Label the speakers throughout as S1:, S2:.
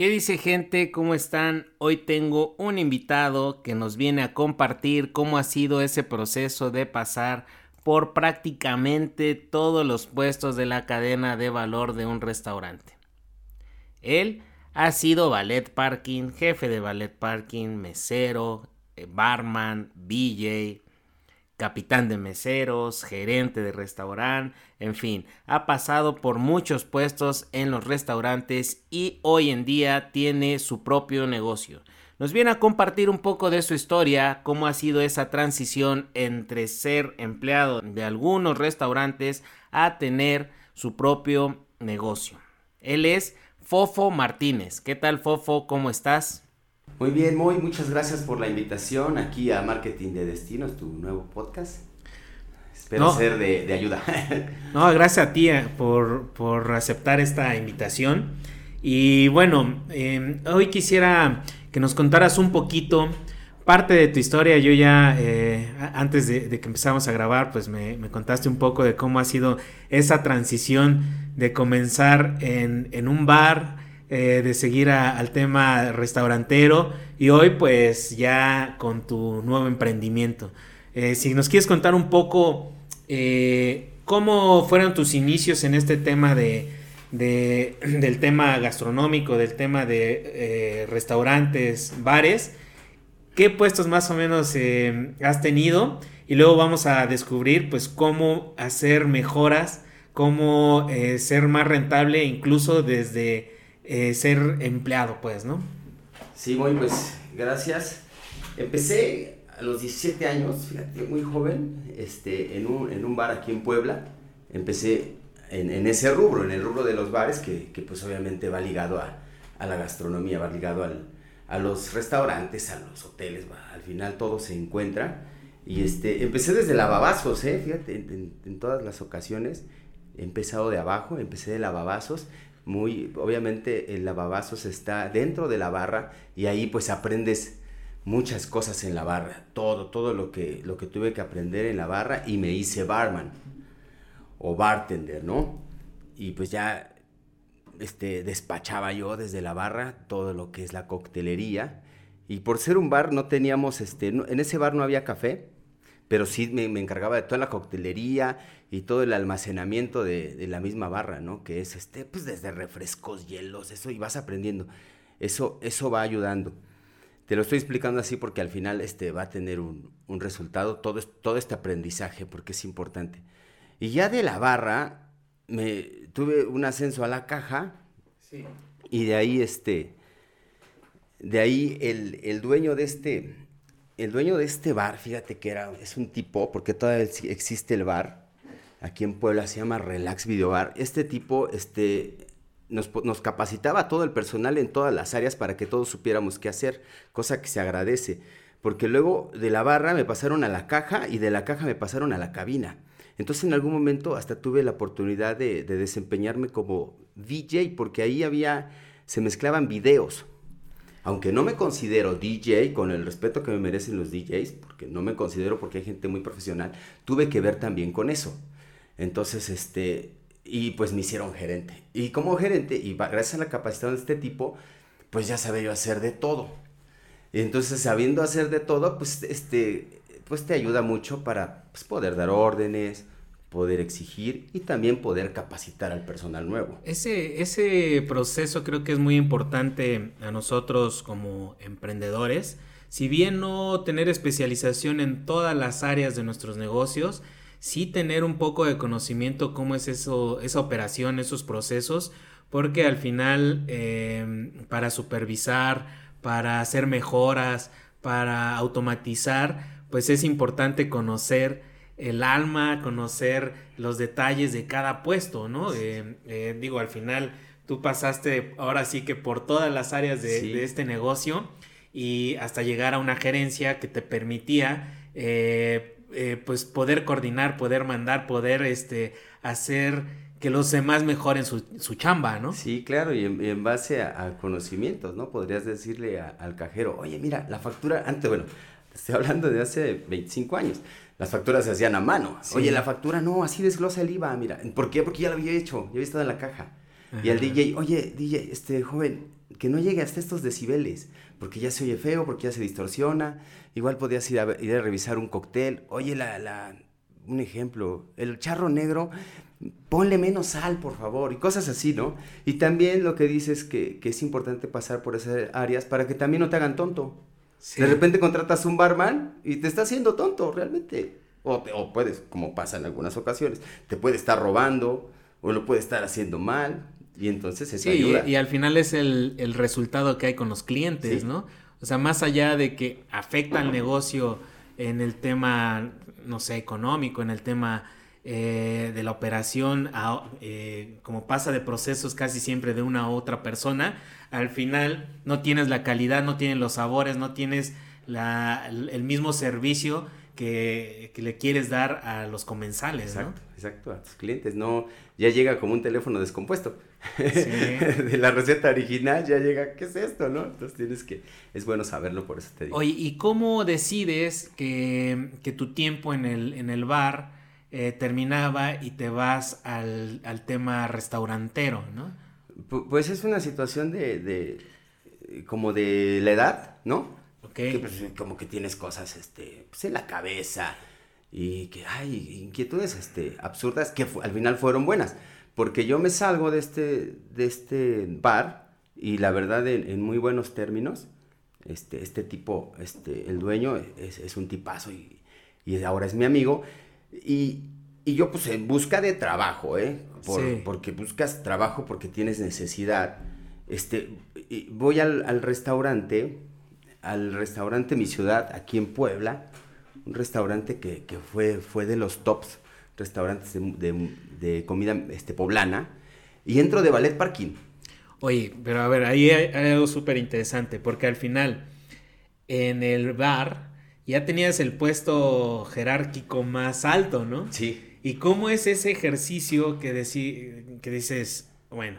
S1: ¿Qué dice gente? ¿Cómo están? Hoy tengo un invitado que nos viene a compartir cómo ha sido ese proceso de pasar por prácticamente todos los puestos de la cadena de valor de un restaurante. Él ha sido ballet parking, jefe de ballet parking, mesero, eh, barman, BJ, capitán de meseros, gerente de restaurante, en fin, ha pasado por muchos puestos en los restaurantes y hoy en día tiene su propio negocio. Nos viene a compartir un poco de su historia, cómo ha sido esa transición entre ser empleado de algunos restaurantes a tener su propio negocio. Él es Fofo Martínez. ¿Qué tal Fofo? ¿Cómo estás?
S2: Muy bien, muy muchas gracias por la invitación aquí a Marketing de Destinos, tu nuevo podcast. Espero ser de, ayuda.
S1: no, gracias a ti eh, por, aceptar esta invitación. Y bueno, em, hoy quisiera que nos contaras un poquito parte de tu historia. Yo ya, eh, antes de, que empezamos a grabar, pues me, contaste un poco de cómo ha sido esa transición de comenzar en, en un bar eh, de seguir al tema restaurantero y hoy pues ya con tu nuevo emprendimiento. Eh, si nos quieres contar un poco eh, cómo fueron tus inicios en este tema de, del tema gastronómico, del tema de restaurantes, bares, qué puestos más o menos has tenido y luego vamos a descubrir pues cómo hacer mejoras, cómo ser más rentable incluso desde eh, ser empleado, pues, ¿no?
S2: Sí, muy, pues, gracias. Empecé a los 17 años, fíjate, muy joven, este, en, un, en un bar aquí en Puebla. Empecé en, en, ese rubro, en el rubro de los bares, que, que pues obviamente va ligado a, a, la gastronomía, va ligado al, a los restaurantes, a los hoteles, va, al final todo se encuentra. Y este, empecé desde lavabazos, ¿eh? fíjate, en, en, todas las ocasiones. He empezado de abajo, empecé de lavabazos obviamente el lavabazos está dentro de la barra y ahí pues aprendes muchas cosas en la barra, todo, todo lo que, lo que tuve que aprender en la barra y me hice barman o bartender, ¿no? Y pues ya este, despachaba yo desde la barra todo lo que es la coctelería. Y por ser un bar no teníamos, este, en ese bar no había café, pero sí me, me encargaba de toda la coctelería y todo el almacenamiento de, de, la misma barra, ¿no? Que es este, pues desde refrescos, hielos, eso, y vas aprendiendo. Eso, eso va ayudando. Te lo estoy explicando así porque al final este, va a tener un, un resultado, todo, todo este aprendizaje, porque es importante. Y ya de la barra, me tuve un ascenso a la caja, sí. y de ahí, este, de ahí el, el dueño de este, el dueño de este bar, fíjate que era, es un tipo, porque todavía existe el bar, aquí en Puebla, se llama Relax Video Bar. Este tipo este, nos, nos, capacitaba todo el personal en todas las áreas para que todos supiéramos qué hacer, cosa que se agradece. Porque luego de la barra me pasaron a la caja y de la caja me pasaron a la cabina. Entonces en algún momento hasta tuve la oportunidad de, de desempeñarme como DJ porque ahí había, se mezclaban videos. Aunque no me considero DJ, con el respeto que me merecen los DJs, porque no me considero porque hay gente muy profesional, tuve que ver también con eso. Entonces, este, y pues me hicieron gerente. Y como gerente, y gracias a la capacitación de este tipo, pues ya sabía yo hacer de todo. Entonces, sabiendo hacer de todo, pues, este, pues te ayuda mucho para pues, poder dar órdenes, poder exigir y también poder capacitar al personal nuevo.
S1: Ese, ese proceso creo que es muy importante a nosotros como emprendedores. Si bien no tener especialización en todas las áreas de nuestros negocios, sí tener un poco de conocimiento cómo es eso, esa operación, esos procesos, porque al final em, para supervisar, para hacer mejoras, para automatizar, pues es importante conocer el alma, conocer los detalles de cada puesto, ¿no? Em, eh, digo, al final tú pasaste ahora sí que por todas las áreas de, este negocio y hasta llegar a una gerencia que te permitía eh, eh, pues poder coordinar, poder mandar, poder este, hacer que los demás mejoren su, su chamba, ¿no?
S2: Sí, claro, y en, base a, conocimientos, ¿no? Podrías decirle al cajero, oye, mira, la factura, antes, bueno, estoy hablando de hace 25 años, las facturas se hacían a mano. Oye, la factura no, así desglosa el IVA, mira. ¿Por qué? Porque ya lo había hecho, ya había estado en la caja. Y al DJ, oye, DJ, este joven, que no llegue hasta estos decibeles, porque ya se oye feo, porque ya se distorsiona. Igual podías ir a, ir a revisar un cóctel. Oye, la, la, un ejemplo, el charro negro, ponle menos sal, por favor, y cosas así, ¿no? Y también lo que dices que, que es importante pasar por esas áreas para que también no te hagan tonto. De repente contratas un barman y te está haciendo tonto, realmente. O, o, puedes, como pasa en algunas ocasiones, te puede estar robando o lo puede estar haciendo mal. Y entonces eso
S1: sí, Y, al final es el, el, resultado que hay con los clientes, ¿no? O sea, más allá de que afecta al negocio en el tema, no sé, económico, en el tema eh, de la operación, eh, como pasa de procesos casi siempre de una u otra persona, al final no tienes la calidad, no tienes los sabores, no tienes la, el mismo servicio que, le quieres dar a los comensales.
S2: Exacto, exacto, a tus clientes. No, ya llega como un teléfono descompuesto. de la receta original ya llega, ¿qué es esto? ¿No? Entonces tienes que, es bueno saberlo, por eso te digo.
S1: Oye, ¿y cómo decides que, que tu tiempo en el, en el bar eh, terminaba y te vas al, al tema restaurantero, ¿no?
S2: Pues es una situación de, de, como de la edad, ¿no? Que, pues, como que tienes cosas este, pues, en la cabeza y que hay inquietudes este, absurdas que al final fueron buenas. Porque yo me salgo de este, de este bar y la verdad en, muy buenos términos, este, este tipo, este, el dueño es, es un tipazo y, y, ahora es mi amigo. Y, y, yo pues en busca de trabajo, ¿eh? Porque buscas trabajo porque tienes necesidad. Este, voy al, al restaurante al restaurante Mi Ciudad, aquí en Puebla, un restaurante que, fue, fue de los tops restaurantes de, comida este, poblana, y entro de ballet parking.
S1: Oye, pero a ver, ahí hay, algo súper interesante, porque al final, en el bar, ya tenías el puesto jerárquico más alto, ¿no?
S2: Sí.
S1: ¿Y cómo es ese ejercicio que, que dices, bueno,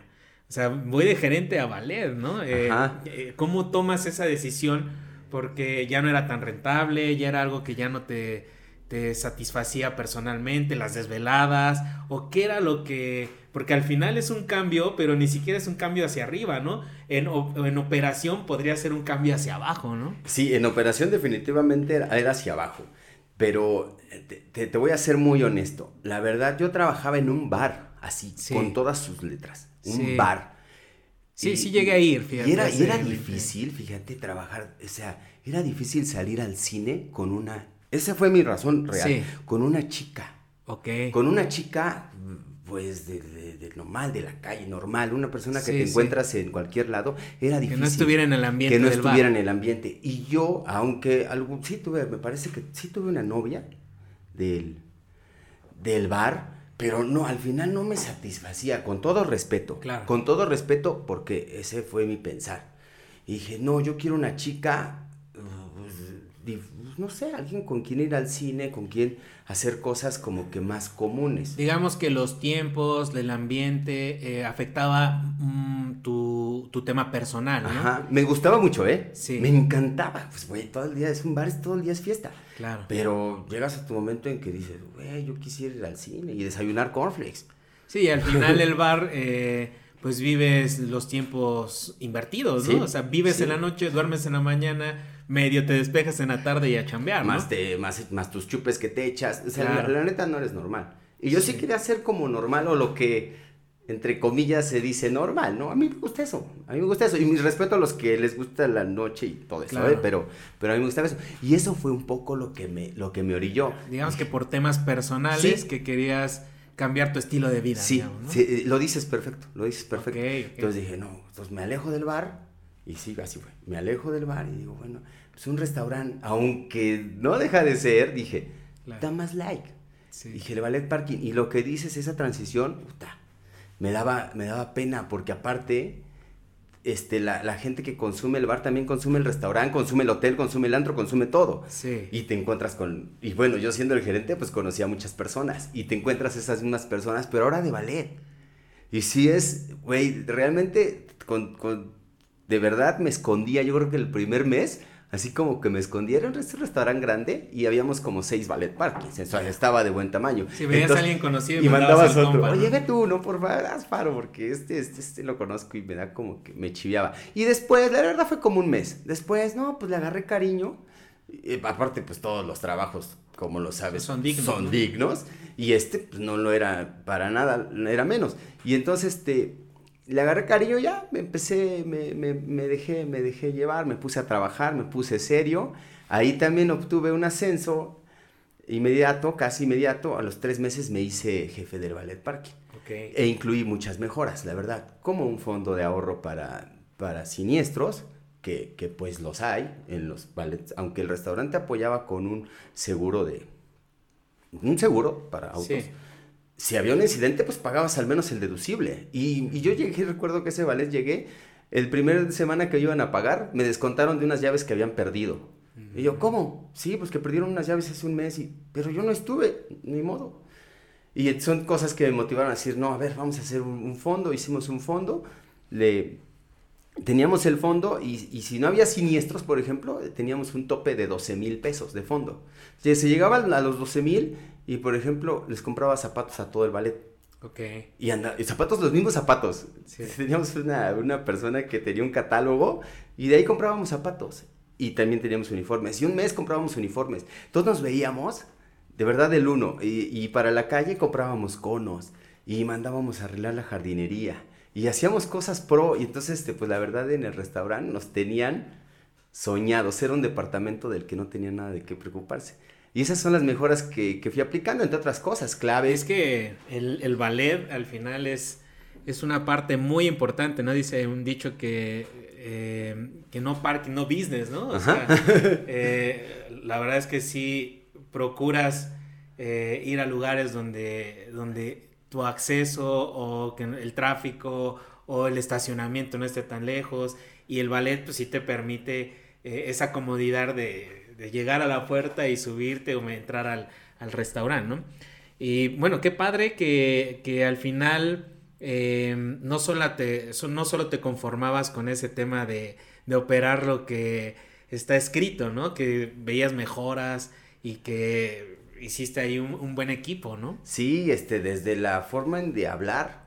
S1: o sea, voy de gerente a valer, ¿no? Eh, eh, ¿Cómo tomas esa decisión? Porque ya no era tan rentable, ya era algo que ya no te, te satisfacía personalmente, las desveladas, o qué era lo que... Porque al final es un cambio, pero ni siquiera es un cambio hacia arriba, ¿no? En, en operación podría ser un cambio hacia abajo, ¿no?
S2: Sí, en operación definitivamente era, hacia abajo. Pero eh, te, te, voy a ser muy honesto. La verdad, yo trabajaba en un bar, así, con todas sus letras un bar.
S1: Sí, sí llegué a ir,
S2: fíjate. Y era, era difícil, fíjate, trabajar, o sea, era difícil salir al cine con una, esa fue mi razón real, con una chica.
S1: Ok.
S2: Con una chica, pues, de, de, normal, de la calle, normal, una persona que te encuentras en cualquier lado, era difícil.
S1: Que no estuviera en el ambiente
S2: Que no estuviera en el ambiente. Y yo, aunque algún, sí tuve, me parece que sí tuve una novia del, del bar, pero no, al final no me satisfacía, con todo respeto.
S1: Claro.
S2: Con todo respeto, porque ese fue mi pensar. Y dije, no, yo quiero una chica, pues, no sé, alguien con quien ir al cine, con quien hacer cosas como que más comunes.
S1: Digamos que los tiempos, del ambiente, eh, afectaba mm, tu, tu, tema personal, ¿no?
S2: Ajá, me gustaba mucho, ¿eh?
S1: Sí.
S2: Me encantaba, pues, güey, todo el día es un bar, todo el día es fiesta.
S1: Claro.
S2: Pero llegas a tu momento en que dices, güey, yo quisiera ir al cine y desayunar cornflakes.
S1: Sí, al final el bar, eh, pues vives los tiempos invertidos, ¿no? o sea, vives en la noche, duermes en la mañana, medio te despejas en la tarde y a chambear,
S2: más, te, más, más tus chupes que te echas. O sea, la, neta no eres normal. Y yo sí. quería ser como normal o lo que entre comillas se dice normal, ¿no? A mí me gusta eso, a mí me gusta eso. Y mi respeto a los que les gusta la noche y todo eso, ¿eh? pero, pero a mí me gusta eso. Y eso fue un poco lo que me, lo que me orilló.
S1: Digamos que por temas personales que querías cambiar tu estilo de vida.
S2: Sí, sí, lo dices perfecto, lo dices perfecto. Entonces dije, no, entonces me alejo del bar y sí, así fue. Me alejo del bar y digo, bueno, pues un restaurante, aunque no deja de ser, dije, da más like. Dije, le vale parking. Y lo que dices, esa transición, puta, me daba, me daba pena porque aparte, este, la, la, gente que consume el bar también consume el restaurante, consume el hotel, consume el antro, consume todo.
S1: Sí.
S2: Y te encuentras con, y bueno, yo siendo el gerente, pues conocía a muchas personas y te encuentras esas mismas personas, pero ahora de ballet. Y sí es, güey, realmente con, con, de verdad me escondía, yo creo que el primer mes, así como que me escondí. Era un restaurante grande y habíamos como seis ballet parkings. estaba de buen tamaño.
S1: Si veías a alguien conocido
S2: y, mandabas, otro. Oye, ve tú, no, por favor, haz paro, porque este, este, este lo conozco y me da como que me chiviaba. Y después, la verdad fue como un mes. Después, no, pues le agarré cariño. aparte, pues todos los trabajos, como lo sabes,
S1: son dignos.
S2: Son dignos. Y este, pues no lo era para nada, era menos. Y entonces, este le agarré cariño ya, me empecé, me, me, me, dejé, me dejé llevar, me puse a trabajar, me puse serio. Ahí también obtuve un ascenso inmediato, casi inmediato. A los tres meses me hice jefe del ballet parking. E incluí muchas mejoras, la verdad, como un fondo de ahorro para, para siniestros, que, que pues los hay en los ballets, aunque el restaurante apoyaba con un seguro de... Un seguro para autos si había un incidente, pues pagabas al menos el deducible. Y, yo llegué, recuerdo que ese ballet llegué, el primer semana que iban a pagar, me descontaron de unas llaves que habían perdido. Y yo, ¿cómo? Sí, pues que perdieron unas llaves hace un mes, y, pero yo no estuve, ni modo. Y son cosas que me motivaron a decir, no, a ver, vamos a hacer un, fondo, hicimos un fondo, le, teníamos el fondo y, y, si no había siniestros, por ejemplo, teníamos un tope de 12 mil pesos de fondo. Si se llegaba a los 12 mil y, por ejemplo, les compraba zapatos a todo el ballet.
S1: Ok.
S2: Y, anda, y zapatos, los mismos zapatos. Teníamos una, una, persona que tenía un catálogo y de ahí comprábamos zapatos. Y también teníamos uniformes. Y un mes comprábamos uniformes. Todos nos veíamos, de verdad, del uno. Y, y para la calle comprábamos conos. Y mandábamos a arreglar la jardinería. Y hacíamos cosas pro. Y entonces, este, pues la verdad, en el restaurante nos tenían soñados. Era un departamento del que no tenía nada de qué preocuparse. Y esas son las mejoras que, que fui aplicando, entre otras cosas, clave.
S1: Es que el, el, ballet al final es, es una parte muy importante, ¿no? Dice un dicho que, eh, que no parking, no business, ¿no? O sea, eh, la verdad es que sí procuras eh, ir a lugares donde, donde tu acceso o que el tráfico o el estacionamiento no esté tan lejos y el ballet pues sí te permite esa comodidad de de llegar a la puerta y subirte o entrar al, restaurante, ¿no? Y bueno, qué padre que, al final eh, no, solo te, no solo te conformabas con ese tema de, operar lo que está escrito, ¿no? Que veías mejoras y que hiciste ahí un, buen equipo, ¿no?
S2: Sí, este, desde la forma de hablar.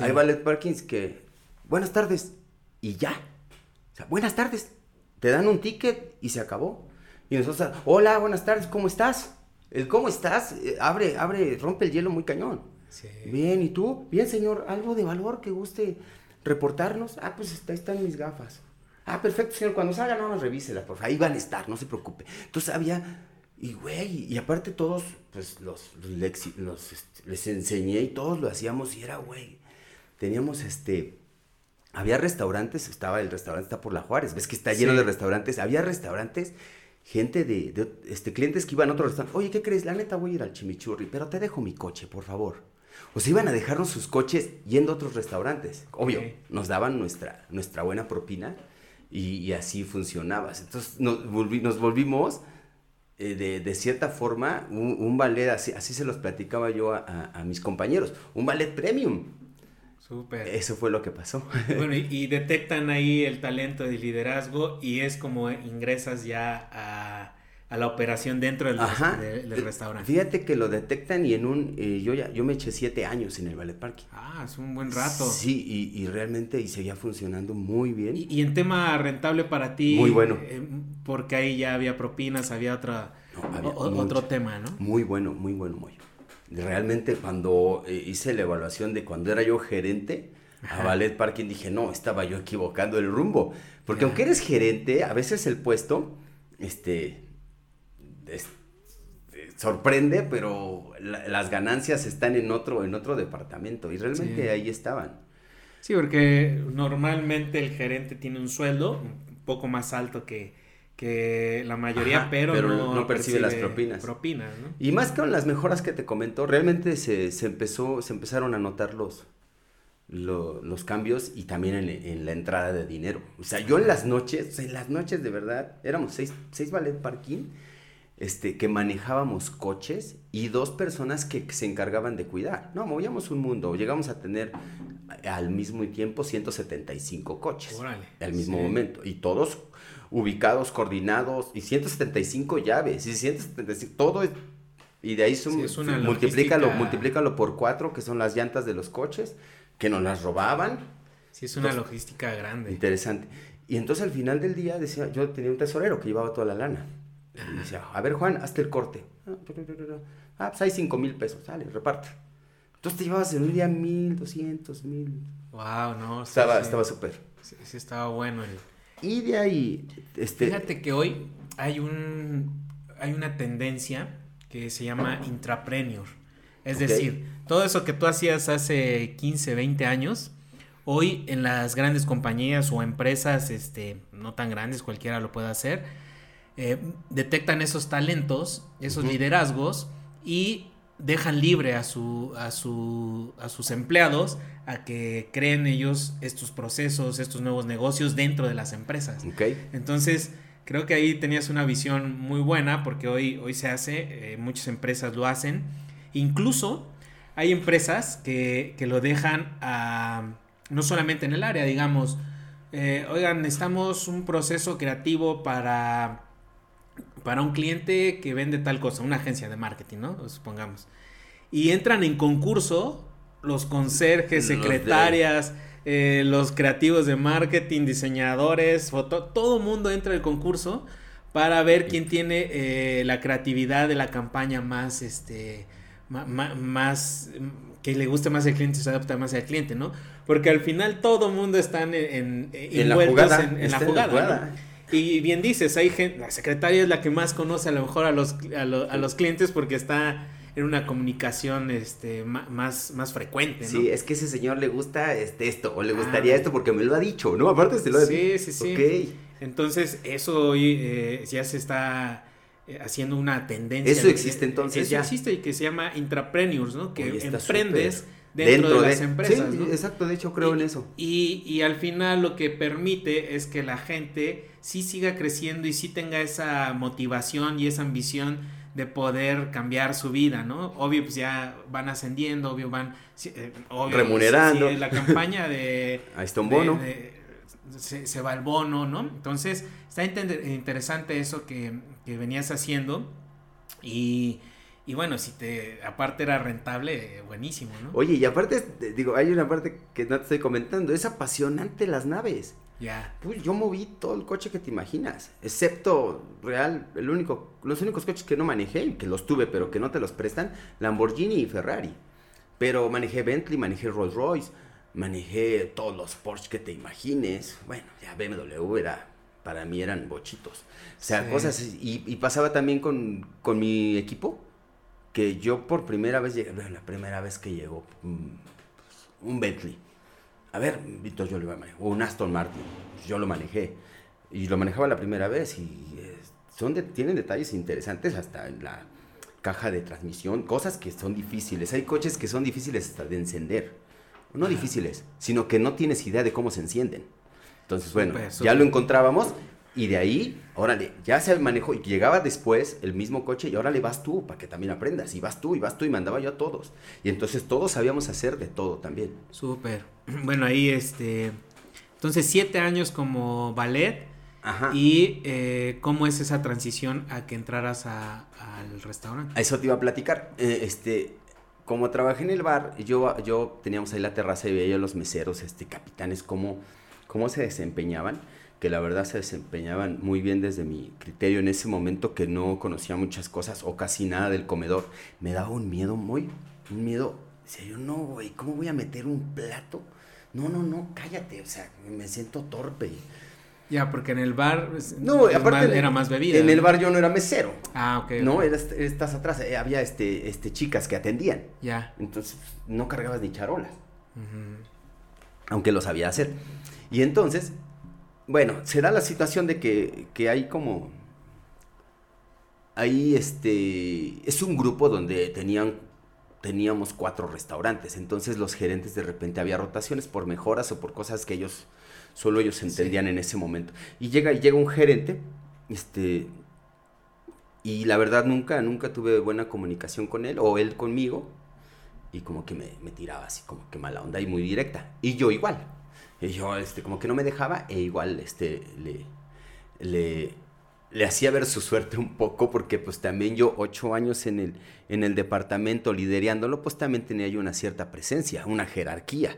S2: Hay ballet parkings que, buenas tardes, y ya. O sea, buenas tardes. Te dan un ticket y se acabó. Y nosotros, hola, buenas tardes, ¿cómo estás? El cómo estás, eh, abre, abre, rompe el hielo muy cañón. Bien, ¿y tú? Bien, señor, algo de valor que guste reportarnos. Ah, pues ahí están mis gafas. Ah, perfecto, señor, cuando salga no nos revíselas, por favor. Ahí van a estar, no se preocupe. Entonces había, y güey, y aparte todos, pues los, los, este, les enseñé y todos lo hacíamos y era, güey, teníamos este, había restaurantes, estaba el restaurante, está por la Juárez, ves que está lleno de restaurantes, había restaurantes gente de, este, clientes que iban a otro restaurante, oye, ¿qué crees? La neta voy a ir al chimichurri, pero te dejo mi coche, por favor. O se iban a dejarnos sus coches yendo a otros restaurantes. Obvio, nos daban nuestra, nuestra buena propina y, así funcionaba. Entonces nos, nos volvimos eh, de, cierta forma un, ballet, así, así se los platicaba yo a, a mis compañeros, un ballet premium.
S1: Súper.
S2: Eso fue lo que pasó.
S1: Bueno, y, detectan ahí el talento de liderazgo y es como ingresas ya a, la operación dentro del, restaurante.
S2: Fíjate que lo detectan y en un, eh, yo ya, yo me eché siete años en el ballet parking.
S1: Ah, es un buen rato.
S2: Sí, y, realmente y seguía funcionando muy bien.
S1: Y, en tema rentable para ti.
S2: Muy bueno.
S1: Eh, porque ahí ya había propinas, había otra, otro tema, ¿no?
S2: Muy bueno, muy bueno, muy realmente cuando eh, hice la evaluación de cuando era yo gerente a Ballet Parking, dije, no, estaba yo equivocando el rumbo. Porque aunque eres gerente, a veces el puesto, este, sorprende, pero las ganancias están en otro, en otro departamento y realmente ahí estaban.
S1: Sí, porque normalmente el gerente tiene un sueldo un poco más alto que, que la mayoría, pero,
S2: no, percibe, las propinas.
S1: propinas ¿no?
S2: Y más que con las mejoras que te comentó, realmente se, se empezó, se empezaron a notar los, los cambios y también en, la entrada de dinero. O sea, yo en las noches, en las noches de verdad, éramos seis, seis ballet parking, este, que manejábamos coches y dos personas que se encargaban de cuidar. No, movíamos un mundo. Llegamos a tener al mismo tiempo 175 coches. al mismo momento. Y todos ubicados, coordinados. Y 175 llaves. Y 175, todo es... Y de ahí son, multiplícalo, multiplícalo por cuatro, que son las llantas de los coches, que nos las robaban.
S1: Sí, es una logística grande.
S2: Interesante. Y entonces al final del día decía, yo tenía un tesorero que llevaba toda la lana. Y decía, a ver Juan, hazte el corte. Ah, pues hay cinco mil pesos, sale, reparte. Entonces te llevabas en un día mil, doscientos, mil.
S1: Wow, no.
S2: estaba estaba súper.
S1: Sí, sí, estaba bueno.
S2: Y de ahí, este...
S1: Fíjate que hoy hay un, hay una tendencia que se llama intrapreneur. Es decir, todo eso que tú hacías hace 15, 20 años, hoy en las grandes compañías o empresas, este, no tan grandes, cualquiera lo puede hacer, eh, detectan esos talentos, esos liderazgos y dejan libre a, su, a, su, a sus empleados a que creen ellos estos procesos, estos nuevos negocios dentro de las empresas. Entonces, creo que ahí tenías una visión muy buena porque hoy, hoy se hace, eh, muchas empresas lo hacen. Incluso hay empresas que, que lo dejan a, no solamente en el área, digamos, eh, oigan, necesitamos un proceso creativo para para un cliente que vende tal cosa, una agencia de marketing, ¿no? Supongamos. Y entran en concurso los conserjes, secretarias, eh, los creativos de marketing, diseñadores, foto, todo mundo entra al concurso para ver quién tiene eh, la creatividad de la campaña más, este, más, que le guste más al cliente, se adapta más al cliente, ¿no? Porque al final todo mundo está en, en,
S2: en, la jugada.
S1: En, la jugada. Y bien dices, hay gente, la secretaria es la que más conoce a lo mejor a los, a, los clientes porque está en una comunicación este más, más frecuente, ¿no?
S2: Sí, es que ese señor le gusta este, esto, o le gustaría ah. esto porque me lo ha dicho, ¿no? Aparte se lo ha
S1: dicho. Sí, sí, sí. Entonces, eso hoy eh, ya se está eh, haciendo una tendencia.
S2: Eso existe entonces
S1: eso existe y que se llama intrapreneurs, ¿no? Que emprendes dentro, de, las empresas. Sí,
S2: exacto, de hecho creo
S1: en
S2: eso.
S1: Y, y al final lo que permite es que la gente sí siga creciendo y sí tenga esa motivación y esa ambición de poder cambiar su vida, ¿no? Obvio, pues ya van ascendiendo, obvio, van...
S2: Eh, Remunerando.
S1: la campaña de...
S2: Ahí está un bono.
S1: se, va el bono, ¿no? Entonces, está interesante eso que, que venías haciendo y... Y bueno, si te, aparte era rentable, buenísimo, ¿no?
S2: Oye, y aparte, digo, hay una parte que no te estoy comentando, es apasionante las naves.
S1: Ya.
S2: Pues yo moví todo el coche que te imaginas, excepto real, el único, los únicos coches que no manejé, que los tuve, pero que no te los prestan, Lamborghini y Ferrari. Pero manejé Bentley, manejé Rolls Royce, manejé todos los Porsche que te imagines. Bueno, ya BMW era, para mí eran bochitos. O sea, cosas, y, y, pasaba también con, con, mi equipo, que yo por primera vez llegué, la primera vez que llegó, mm, un Bentley a ver, Víctor, yo lo iba a manejar. O un Aston Martin, yo lo manejé. Y lo manejaba la primera vez y son tienen detalles interesantes hasta en la caja de transmisión, cosas que son difíciles. Hay coches que son difíciles hasta de encender. No difíciles, sino que no tienes idea de cómo se encienden. Entonces, bueno, ya lo encontrábamos y de ahí, órale, ya se manejó y llegaba después el mismo coche y ahora le vas tú para que también aprendas. Y vas tú, y vas tú, y mandaba yo a todos. Y entonces todos sabíamos hacer de todo también.
S1: Súper. Bueno, ahí este. Entonces, siete años como ballet. Ajá. ¿Y eh, cómo es esa transición a que entraras al restaurante?
S2: A eso te iba a platicar. Eh, este, como trabajé en el bar, yo, yo teníamos ahí la terraza y veía a los meseros, este, capitanes, cómo, cómo se desempeñaban que la verdad se desempeñaban muy bien desde mi criterio en ese momento que no conocía muchas cosas o casi nada del comedor. Me daba un miedo muy, un miedo. Decía yo, no, güey, ¿cómo voy a meter un plato? No, no, no, cállate, o sea, me siento torpe.
S1: Ya, porque en el bar no, aparte era más bebida.
S2: En el bar yo no era mesero.
S1: Ah, ok.
S2: No, estás atrás, eh, había este, este, chicas que atendían.
S1: Ya.
S2: Entonces no cargabas ni charolas. Aunque lo sabía hacer. Y entonces bueno, se da la situación de que, hay como... Ahí este... Es un grupo donde tenían teníamos cuatro restaurantes, entonces los gerentes de repente había rotaciones por mejoras o por cosas que ellos, solo ellos entendían en ese momento. Y llega, y llega un gerente, este, Y la verdad nunca, nunca tuve buena comunicación con él o él conmigo. Y como que me, me tiraba así, como que mala onda y muy directa. Y yo igual. Y yo, este, como que no me dejaba e igual, este, le, le, le hacía ver su suerte un poco porque pues también yo ocho años en el, en el departamento liderándolo, pues también tenía yo una cierta presencia, una jerarquía.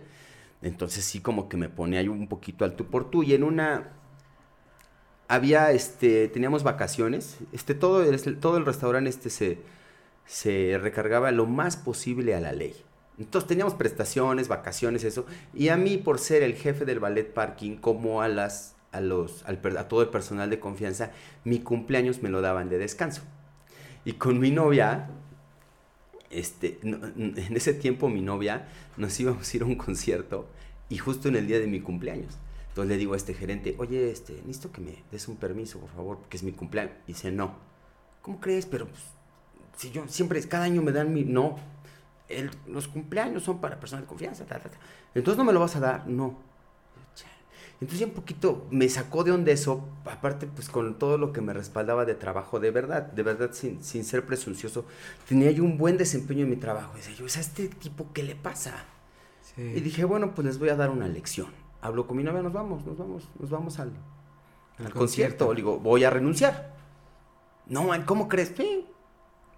S2: Entonces sí como que me ponía yo un poquito al tú por tú y en una... Había, este, teníamos vacaciones, este, todo, el, todo el restaurante este se, se recargaba lo más posible a la ley. Entonces teníamos prestaciones, vacaciones, eso. Y a mí, por ser el jefe del ballet parking, como a las a, los, al, a todo el personal de confianza, mi cumpleaños me lo daban de descanso. Y con mi novia, este, en ese tiempo mi novia, nos íbamos a ir a un concierto y justo en el día de mi cumpleaños. Entonces le digo a este gerente, oye, este, necesito que me des un permiso, por favor, porque es mi cumpleaños. Y dice, no. ¿Cómo crees? Pero pues, si yo siempre, cada año me dan mi... No, el, los cumpleaños son para personas de confianza. Entonces no me lo vas a dar, no. Entonces ya un poquito me sacó de onda eso, aparte pues con todo lo que me respaldaba de trabajo, de verdad, de verdad sin, sin ser presuncioso, tenía yo un buen desempeño en mi trabajo. Y decía yo, ¿es a este tipo qué le pasa? Y dije, bueno, pues les voy a dar una lección. Hablo con mi novia, nos vamos, nos vamos, nos vamos al, al concierto. Le digo, voy a renunciar. No, ¿cómo crees?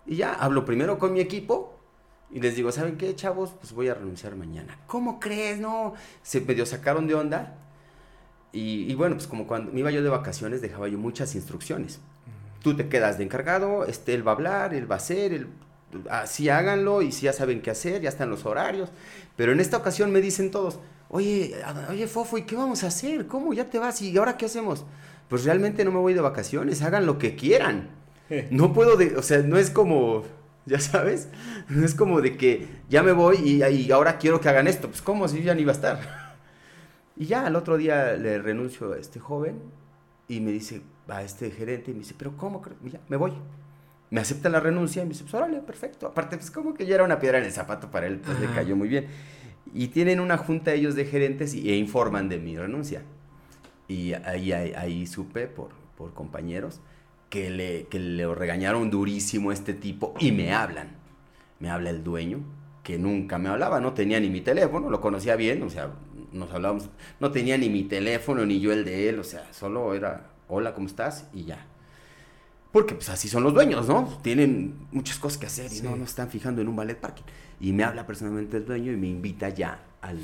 S2: Y ya, hablo primero con mi equipo y les digo, ¿saben qué, chavos? Pues voy a renunciar mañana. ¿Cómo crees? No, se medio sacaron de onda y, bueno, pues como cuando me iba yo de vacaciones, dejaba yo muchas instrucciones. Tú te quedas de encargado, este, él va a hablar, él va a hacer, así háganlo y si ya saben qué hacer, ya están los horarios. Pero en esta ocasión me dicen todos, oye, oye Fofo, ¿y qué vamos a hacer? ¿Cómo ya te vas? ¿Y ahora qué hacemos? Pues realmente no me voy de vacaciones, hagan lo que quieran. No puedo, de, o sea, no es como, ya sabes, es como de que ya me voy y, y ahora quiero que hagan esto. Pues cómo, si yo ya ni iba a estar. Y ya al otro día le renuncio a este joven y me dice, a este gerente, y me dice, pero ¿cómo? Ya, me voy. Me acepta la renuncia y me dice, pues órale, perfecto. Aparte, pues como que ya era una piedra en el zapato para él, pues le cayó muy bien. Y tienen una junta ellos de gerentes y, e informan de mi renuncia. Y ahí, ahí, supe por, por compañeros que le, que le regañaron durísimo a este tipo y me hablan. Me habla el dueño, que nunca me hablaba, no tenía ni mi teléfono, lo conocía bien, o sea, nos hablábamos, no tenía ni mi teléfono ni yo el de él, o sea, solo era, hola, ¿cómo estás? Y ya. Porque pues así son los dueños, ¿no? Tienen muchas cosas que hacer y no, no están fijando en un ballet parking. Y me habla personalmente el dueño y me invita ya al,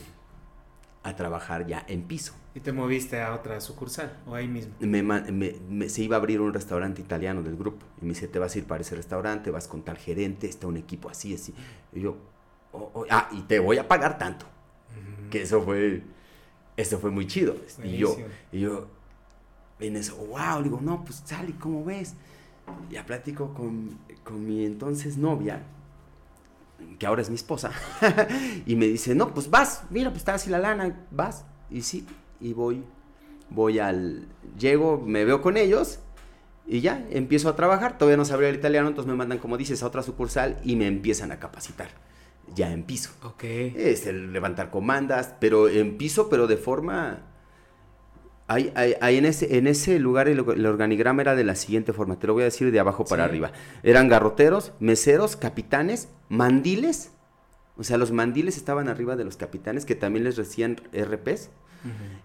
S2: a trabajar ya en piso.
S1: ¿Y te moviste a otra sucursal o ahí mismo?
S2: Me, se iba a abrir un restaurante italiano del grupo. Y me dice, te vas a ir para ese restaurante, vas con tal gerente, está un equipo así, así. Y yo, oh, oh, ah, y te voy a pagar tanto que eso fue, eso fue muy chido. Y yo, y yo, en eso, wow, digo, no, pues Sally, ¿cómo ves? Ya platico con, con mi entonces novia, que ahora es mi esposa, y me dice, no, pues vas, mira, pues está así la lana, vas. Y sí, y voy, voy al, llego, me veo con ellos, y ya, empiezo a trabajar, todavía no sabría el italiano, entonces me mandan, como dices, a otra sucursal y me empiezan a capacitar ya en piso.
S1: Ok.
S2: Es el levantar comandas, pero en piso, pero de forma... Hay, hay, en, ese, en ese lugar el, organigrama era de la siguiente forma, te lo voy a decir de abajo para arriba. Eran garroteros, meseros, capitanes, mandiles. O sea, los mandiles estaban arriba de los capitanes que también les recibían RPs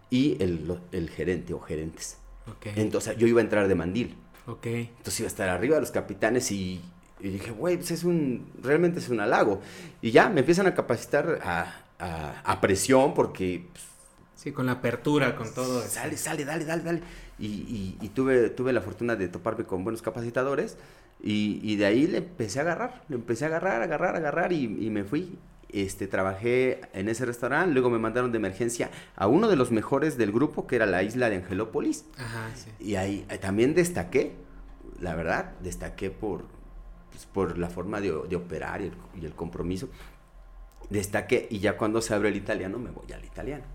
S2: y el, gerente o gerentes. Okay. Entonces yo iba a entrar de mandil.
S1: Okay.
S2: Entonces iba a estar arriba de los capitanes y y dije, güey, pues es un, realmente es un halago. Y ya me empiezan a capacitar a, a, presión porque... Pues,
S1: sí, con la apertura, con todo.
S2: Sale, sale, dale, dale, dale. Y, y, tuve, tuve la fortuna de toparme con buenos capacitadores y, y, de ahí le empecé a agarrar, le empecé a agarrar, agarrar, agarrar y, me fui. Este, trabajé en ese restaurante, luego me mandaron de emergencia a uno de los mejores del grupo, que era la isla de Angelópolis.
S1: Ajá, sí.
S2: Y ahí también destaqué, la verdad, destaqué por, pues, por la forma de, operar y el, compromiso, destaque y ya cuando se abre el italiano me voy al italiano.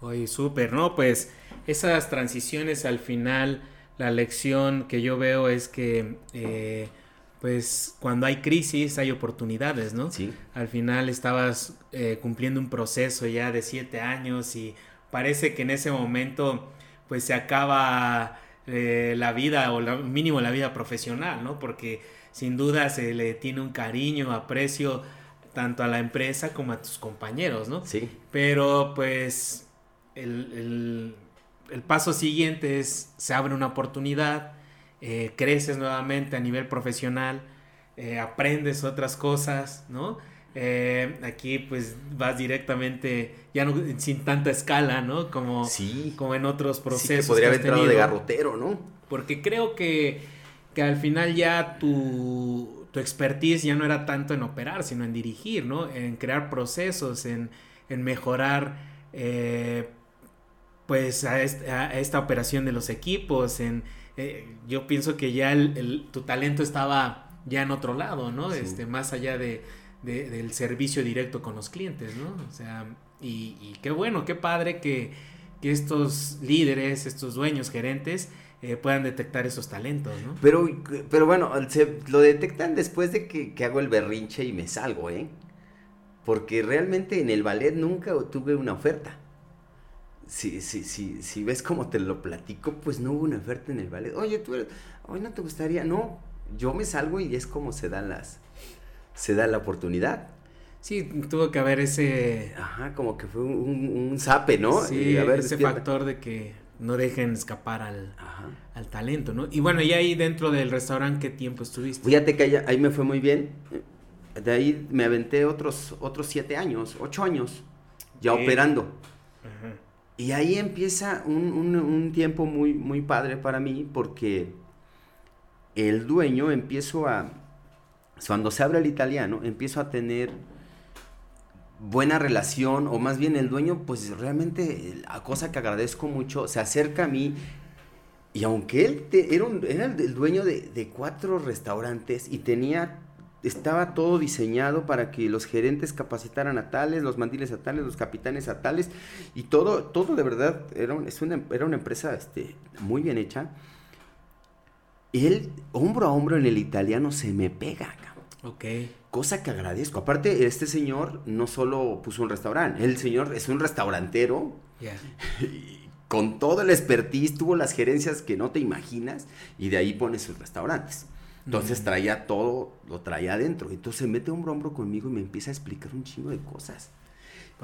S1: Oye, súper, ¿no? Pues esas transiciones al final, la lección que yo veo es que, eh, pues cuando hay crisis hay oportunidades, ¿no?
S2: Sí.
S1: Al final estabas eh, cumpliendo un proceso ya de siete años y parece que en ese momento, pues se acaba eh, la vida o la, mínimo la vida profesional, ¿no? Porque sin duda se le tiene un cariño, aprecio tanto a la empresa como a tus compañeros, ¿no?
S2: Sí.
S1: Pero pues el, paso siguiente es, se abre una oportunidad, eh, creces nuevamente a nivel profesional, eh, aprendes otras cosas, ¿no? Eh, aquí pues vas directamente, ya no sin tanta escala, ¿no? Como, como en otros procesos.
S2: Sí, podría haber entrado de garrotero, ¿no?
S1: Porque creo que, que al final ya tu, tu expertise ya no era tanto en operar, sino en dirigir, ¿no? En crear procesos, en, en mejorar eh, pues a, esta operación de los equipos, en... yo pienso que ya el, tu talento estaba ya en otro lado, ¿no? Este, más allá de, del servicio directo con los clientes, ¿no? O sea, y, qué bueno, qué padre que, que, estos líderes, estos dueños, gerentes, eh, puedan detectar esos talentos, ¿no?
S2: Pero, pero bueno, se, lo detectan después de que, que hago el berrinche y me salgo, ¿eh? Porque realmente en el ballet nunca tuve una oferta. Si, si, si, si ves como te lo platico, pues no hubo una oferta en el ballet. Oye, tú, hoy no te gustaría, no, yo me salgo y es como se dan las, se da la oportunidad.
S1: Sí, tuvo que haber ese...
S2: Ajá, como que fue un, un, zape, ¿no?
S1: Sí, ese factor de que no dejen escapar al, al, talento, ¿no? Y bueno, y ahí dentro del restaurante, ¿qué tiempo estuviste?
S2: Fíjate que ahí, me fue muy bien. De ahí me aventé otros, otros siete años, ocho años, ya operando. Ajá. Y ahí empieza un, un, un, tiempo muy, muy padre para mí porque el dueño empiezo a, cuando se abre el italiano, empiezo a tener buena relación, o más bien el dueño, pues realmente, la cosa que agradezco mucho, se acerca a mí, y aunque él era, era, el dueño de, cuatro restaurantes y tenía, estaba todo diseñado para que los gerentes capacitaran a tales, los mandiles a tales, los capitanes a tales, y todo, todo de verdad, era, es una, era una empresa este, muy bien hecha él, hombro a hombro en el italiano, se me pega.
S1: Ok.
S2: Cosa que agradezco. Aparte, este señor no solo puso un restaurante, el señor es un restaurantero. Con todo el expertise, tuvo las gerencias que no te imaginas y de ahí pone sus restaurantes. Entonces traía todo, lo traía adentro. Entonces se mete hombro a hombro conmigo y me empieza a explicar un chingo de cosas.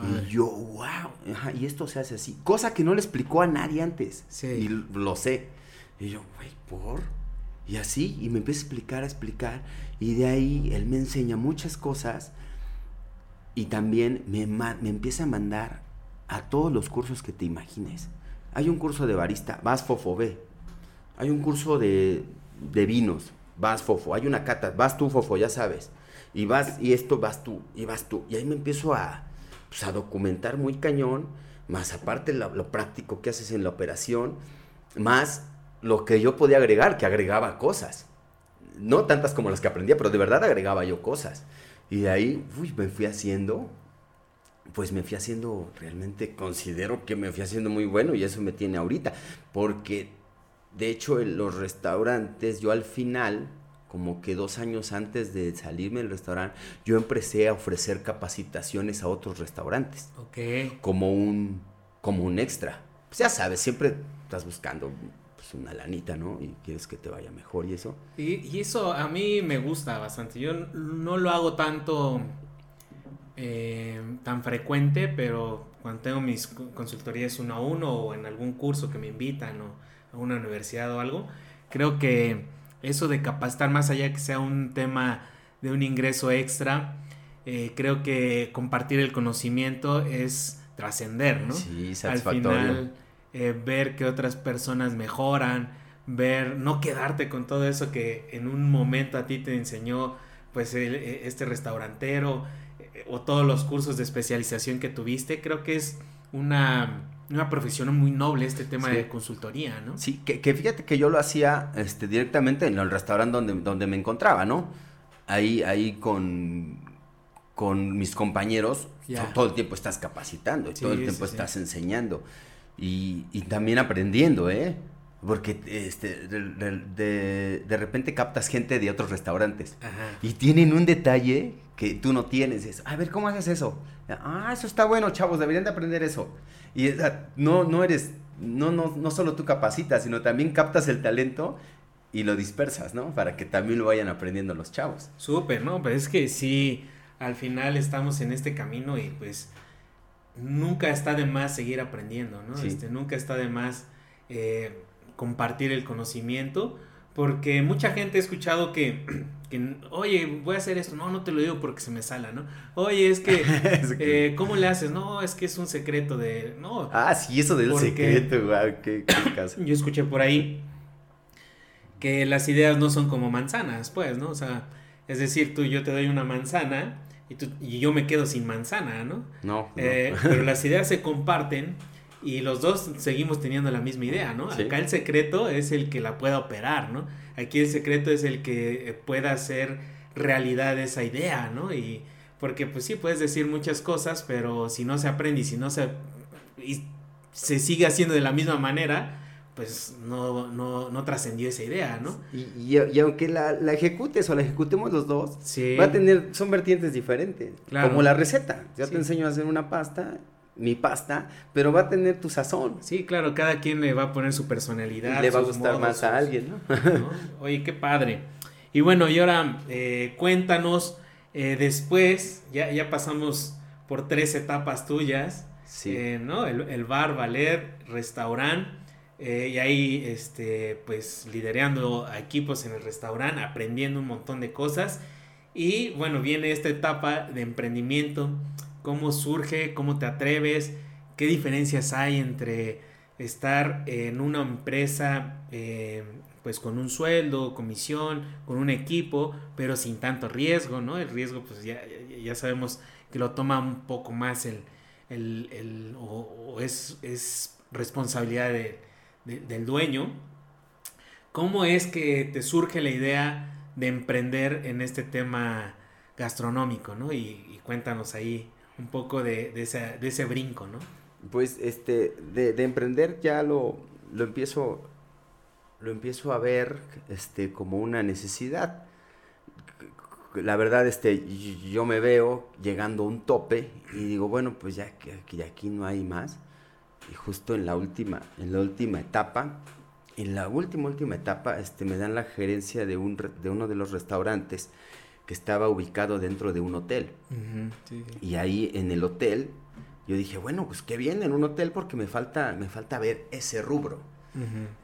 S2: Y yo, wow, y esto se hace así. Cosa que no le explicó a nadie antes. Sí. Y lo sé. Y yo, güey, ¿por? Y así, y me empieza a explicar, a explicar, y de ahí él me enseña muchas cosas y también me, me empieza a mandar a todos los cursos que te imagines. Hay un curso de barista, vas Fofo, ve. Hay un curso de, de vinos, vas Fofo. Hay una cata, vas tú Fofo, ya sabes. Y vas, y esto vas tú, y vas tú. Y ahí me empiezo a, pues, a documentar muy cañón, más aparte lo, lo práctico que haces en la operación, más lo que yo podía agregar, que agregaba cosas. No tantas como las que aprendía, pero de verdad agregaba yo cosas. Y de ahí uy, me fui haciendo, pues me fui haciendo, realmente considero que me fui haciendo muy bueno y eso me tiene ahorita. Porque de hecho en los restaurantes, yo al final, como que dos años antes de salirme del restaurante, yo empecé a ofrecer capacitaciones a otros restaurantes.
S1: Ok.
S2: Como un, como un extra. Pues ya sabes, siempre estás buscando una lanita, ¿no? Y quieres que te vaya mejor y eso.
S1: Y, eso a mí me gusta bastante. Yo no lo hago tanto, eh, tan frecuente, pero cuando tengo mis consultorías uno a uno o en algún curso que me invitan o a una universidad o algo, creo que eso de capacitar más allá que sea un tema de un ingreso extra, eh, creo que compartir el conocimiento es trascender, ¿no?
S2: Sí, satisfactorio. Al final,
S1: eh, ver que otras personas mejoran, ver, no quedarte con todo eso que en un momento a ti te enseñó pues e, este restaurantero eh, o todos los cursos de especialización que tuviste, creo que es una, una profesión muy noble este tema de consultoría, ¿no?
S2: Sí, que, fíjate que yo lo hacía este, directamente en el restaurante donde, donde me encontraba, ¿no? Ahí, ahí con, con mis compañeros, todo el tiempo estás capacitando y todo el tiempo estás enseñando y, y también aprendiendo, ¿eh? Porque este, de, de, repente captas gente de otros restaurantes y tienen un detalle que tú no tienes. Es, a ver, ¿cómo haces eso? Ah, eso está bueno, chavos, deberían de aprender eso. Y no, no eres no, no, no solo tú capacitas, sino también captas el talento y lo dispersas, ¿no? Para que también lo vayan aprendiendo los chavos.
S1: Súper, ¿no? Pues es que sí, al final estamos en este camino y pues nunca está de más seguir aprendiendo, ¿no? Este, nunca está de más eh, compartir el conocimiento, porque mucha gente ha escuchado que, oye, voy a hacer esto, no, no te lo digo porque se me sala, ¿no? Oye, es que, eh, ¿cómo le haces? No, es que es un secreto de, no.
S2: Ah, sí, eso del secreto, güey, qué,
S1: caso. Yo escuché por ahí que las ideas no son como manzanas, pues, ¿no? O sea, es decir, tú, yo te doy una manzana y, tú, y yo me quedo sin manzana, ¿no?
S2: No.
S1: Eh, pero las ideas se comparten y los dos seguimos teniendo la misma idea, ¿no? Acá el secreto es el que la pueda operar, ¿no? Aquí el secreto es el que pueda hacer realidad esa idea, ¿no? Y porque pues sí puedes decir muchas cosas, pero si no se aprende y si no se y se sigue haciendo de la misma manera, pues no, no, no trascendió esa idea, ¿no?
S2: Y, y, aunque la, la, ejecutes o la ejecutemos los dos, va a tener, son vertientes diferentes, como la receta. Yo te enseño a hacer una pasta mi pasta, pero va a tener tu sazón.
S1: Sí, claro, cada quien le va a poner su personalidad.
S2: Le va a gustar más a alguien, ¿no?
S1: Oye, qué padre. Y bueno, y ahora eh, cuéntanos, eh, después, ya, ya pasamos por tres etapas tuyas, sí. Eh, ¿no? El, bar, ballet, restaurante, y ahí, este, pues, liderando equipos en el restaurante, aprendiendo un montón de cosas. Y bueno, viene esta etapa de emprendimiento cómo surge, cómo te atreves, qué diferencias hay entre estar en una empresa eh, pues con un sueldo, comisión, con un equipo, pero sin tanto riesgo, ¿no? El riesgo pues ya, ya sabemos que lo toma un poco más el, el, o, es, es, responsabilidad del dueño. ¿Cómo es que te surge la idea de emprender en este tema gastronómico, ¿no? y cuéntanos ahí un poco de, de, ese, brinco, ¿no?
S2: Pues este, de, emprender ya lo, lo, empiezo, lo empiezo a ver este, como una necesidad. La verdad, este, yo me veo llegando a un tope y digo, bueno, pues ya que aquí no hay más. Y justo en la última, en la última etapa, en la última, última etapa, este, me dan la gerencia de, un, de uno de los restaurantes que estaba ubicado dentro de un hotel. Y ahí en el hotel, yo dije, bueno, pues qué bien en un hotel porque me falta, me falta ver ese rubro.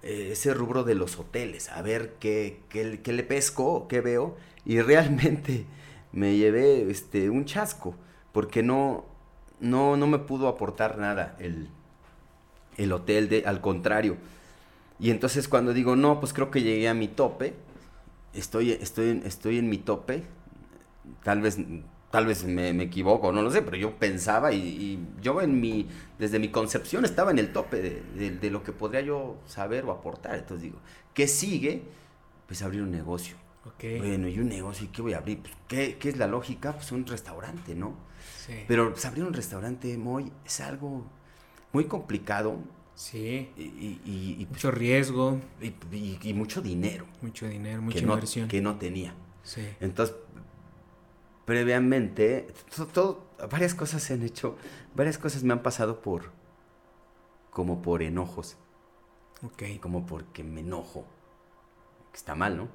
S2: Eh, ese rubro de los hoteles, a ver qué, qué, le pesco, qué veo. Y realmente me llevé este, un chasco, porque no, no, no me pudo aportar nada el, el hotel, de, al contrario. Y entonces cuando digo, no, pues creo que llegué a mi tope, estoy, estoy, estoy en mi tope, tal vez, tal vez me, equivoco, no lo sé, pero yo pensaba y, yo en mi, desde mi concepción estaba en el tope de, lo que podría yo saber o aportar. Entonces digo, ¿qué sigue? Pues abrir un negocio. Bueno, y un negocio, ¿y qué voy a abrir? Pues, ¿qué, es la lógica? Pues un restaurante, ¿no? Sí. Pero pues, abrir un restaurante muy, es algo muy complicado.
S1: Sí.
S2: Y,
S1: mucho riesgo.
S2: Y, mucho dinero.
S1: Mucho dinero, mucha inversión.
S2: que no tenía. Sí. Entonces, previamente, todo, varias cosas se han hecho, varias cosas me han pasado por, como por enojos.
S1: Ok.
S2: Como porque me enojo. Que está mal, ¿no?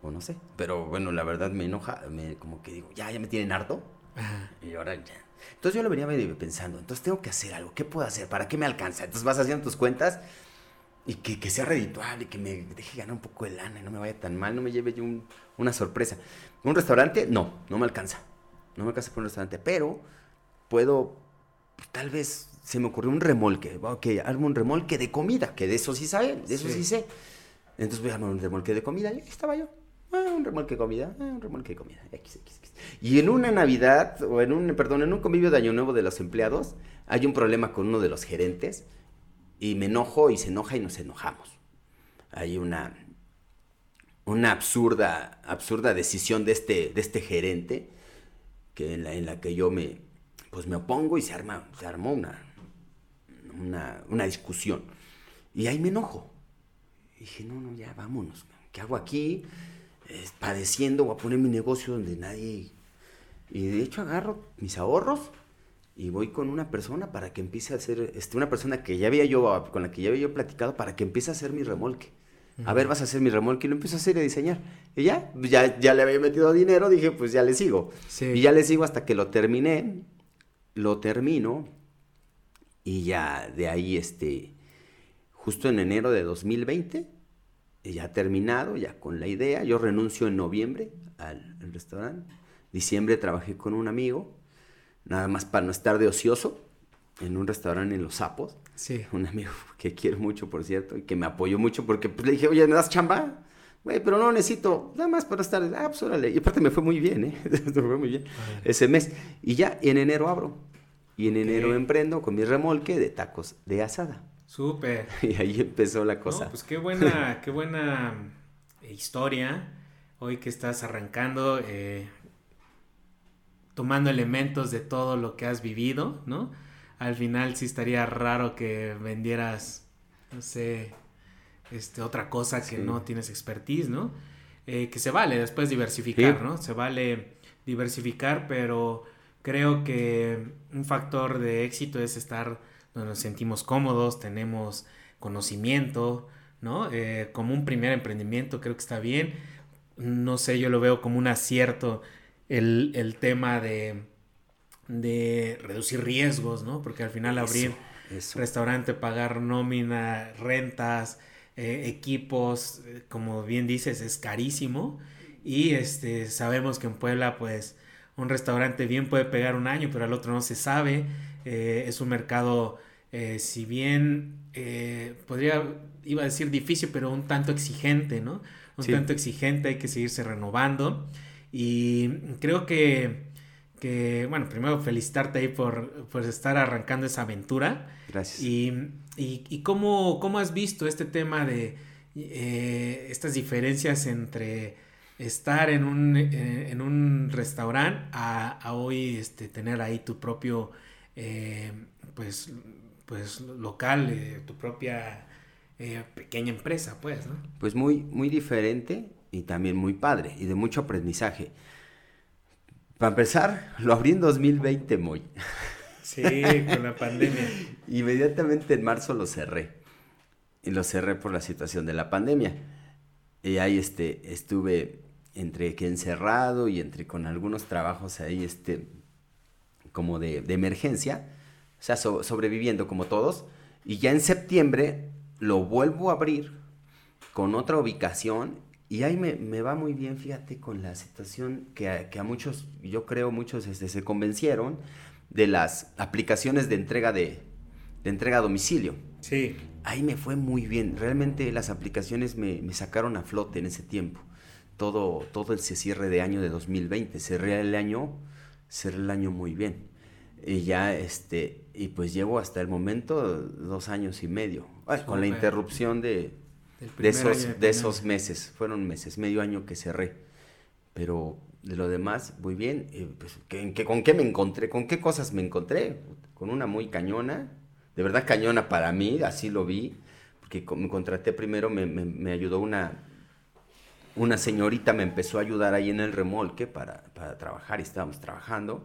S2: O no sé. Pero bueno, la verdad me enoja, me, como que digo, ya, ya me tienen harto. Ajá. Y ahora ya. Entonces yo lo venía pensando, entonces tengo que hacer algo, ¿qué puedo hacer? ¿Para qué me alcanza? Entonces vas haciendo tus cuentas y que, que sea redituable y que me deje ganar un poco de lana y no me vaya tan mal, no me lleve yo una sorpresa. ¿Un restaurante? No, no me alcanza. No me alcanza para un restaurante, pero puedo, tal vez se me ocurrió un remolque. Ok, armo un remolque de comida, que de eso sí sabe, de eso sí, sé. Entonces voy a armar un remolque de comida y ahí estaba yo. Ah, un remolque de comida, ah, un remolque de comida, X, X, X. Y en una Navidad, o en un, perdón, en un convivio de Año Nuevo de los empleados, hay un problema con uno de los gerentes y me enojo y se enoja y nos enojamos. Hay una, una absurda, absurda decisión de este, de este gerente que en, la, en la que yo me, pues me opongo y se, arma, se armó una, una, discusión. Y ahí me enojo. Y dije, no, no, ya vámonos. ¿Qué hago aquí? Padeciendo, voy a poner mi negocio donde nadie... Y de hecho agarro mis ahorros y voy con una persona para que empiece a hacer, este, una persona que ya había yo, con la que ya había yo platicado, para que empiece a hacer mi remolque. A ver, vas a hacer mi remolque y lo empiezo a hacer y a diseñar. Y ya, ya, ya le había metido dinero, dije, pues ya le sigo. Y ya le sigo hasta que lo terminé, lo termino y ya de ahí, este, justo en enero de 2020, ya terminado, ya con la idea, yo renuncio en noviembre al, al restaurante. Diciembre trabajé con un amigo nada más para no estar de ocioso, en un restaurante en Los Sapos.
S1: Sí.
S2: Un amigo que quiero mucho, por cierto, y que me apoyó mucho porque pues, le dije, oye, ¿me das chamba? Güey, pero no necesito, nada más para estar, ah, pues órale. Y aparte me fue muy bien, ¿eh? me fue muy bien ese mes. Y ya, en enero abro. Y en enero emprendo con mi remolque de tacos de asada.
S1: Súper.
S2: Y ahí empezó la cosa.
S1: pues qué buena, qué buena historia. Hoy que estás arrancando, eh, tomando elementos de todo lo que has vivido, ¿no? Al final sí estaría raro que vendieras, no sé, este, otra cosa que no tienes expertise, ¿no? Eh, que se vale después diversificar, ¿no? Se vale diversificar, pero creo que un factor de éxito es estar donde nos sentimos cómodos, tenemos conocimiento, ¿no? Eh, como un primer emprendimiento creo que está bien. No sé, yo lo veo como un acierto el, tema de, de reducir riesgos, ¿no? Porque al final abrir restaurante, pagar nómina, rentas, eh, equipos, eh, como bien dices, es carísimo. Y este, sabemos que en Puebla, pues, un restaurante bien puede pegar un año, pero al otro no se sabe. Eh, es un mercado, si bien podría, iba a decir difícil, pero un tanto exigente, ¿no? Un tanto exigente, hay que seguirse renovando. Y creo que, que bueno, primero felicitarte ahí por, por, estar arrancando esa aventura.
S2: Gracias.
S1: Y, y, cómo, cómo, has visto este tema de eh, estas diferencias entre estar en un, eh, en un restaurante a, a, hoy este, tener ahí tu propio, eh, pues, pues, local, tu propia pequeña empresa, pues, ¿no?
S2: Pues muy, muy diferente y también muy padre y de mucho aprendizaje. Para empezar, lo abrí en 2020, muy.
S1: Sí, con la pandemia.
S2: Inmediatamente en marzo lo cerré. Y lo cerré por la situación de la pandemia. Y ahí este, estuve entre que encerrado y entre con algunos trabajos ahí este, como de, de emergencia. O sea, sobreviviendo como todos. Y ya en septiembre lo vuelvo a abrir con otra ubicación y ahí me, me, va muy bien, fíjate, con la situación que a, que a muchos, yo creo muchos este, se convencieron de las aplicaciones de entrega de, de, entrega a domicilio.
S1: Sí.
S2: Ahí me fue muy bien. Realmente las aplicaciones me, me sacaron a flote en ese tiempo. Todo, todo el cierre de año de 2020. Cerré el año, cerré el año muy bien. Y ya, este, y pues llevo hasta el momento dos años y medio. con la interrupción de, de esos, de, esos meses, fueron meses, medio año que cerré. Pero de lo demás, muy bien. Eh, pues, ¿Con qué me encontré? ¿Con qué cosas me encontré? Con una muy cañona, de verdad cañona para mí, así lo vi, porque me contraté primero, me, me, me ayudó una, una señorita, me empezó a ayudar ahí en el remolque para, para trabajar y estábamos trabajando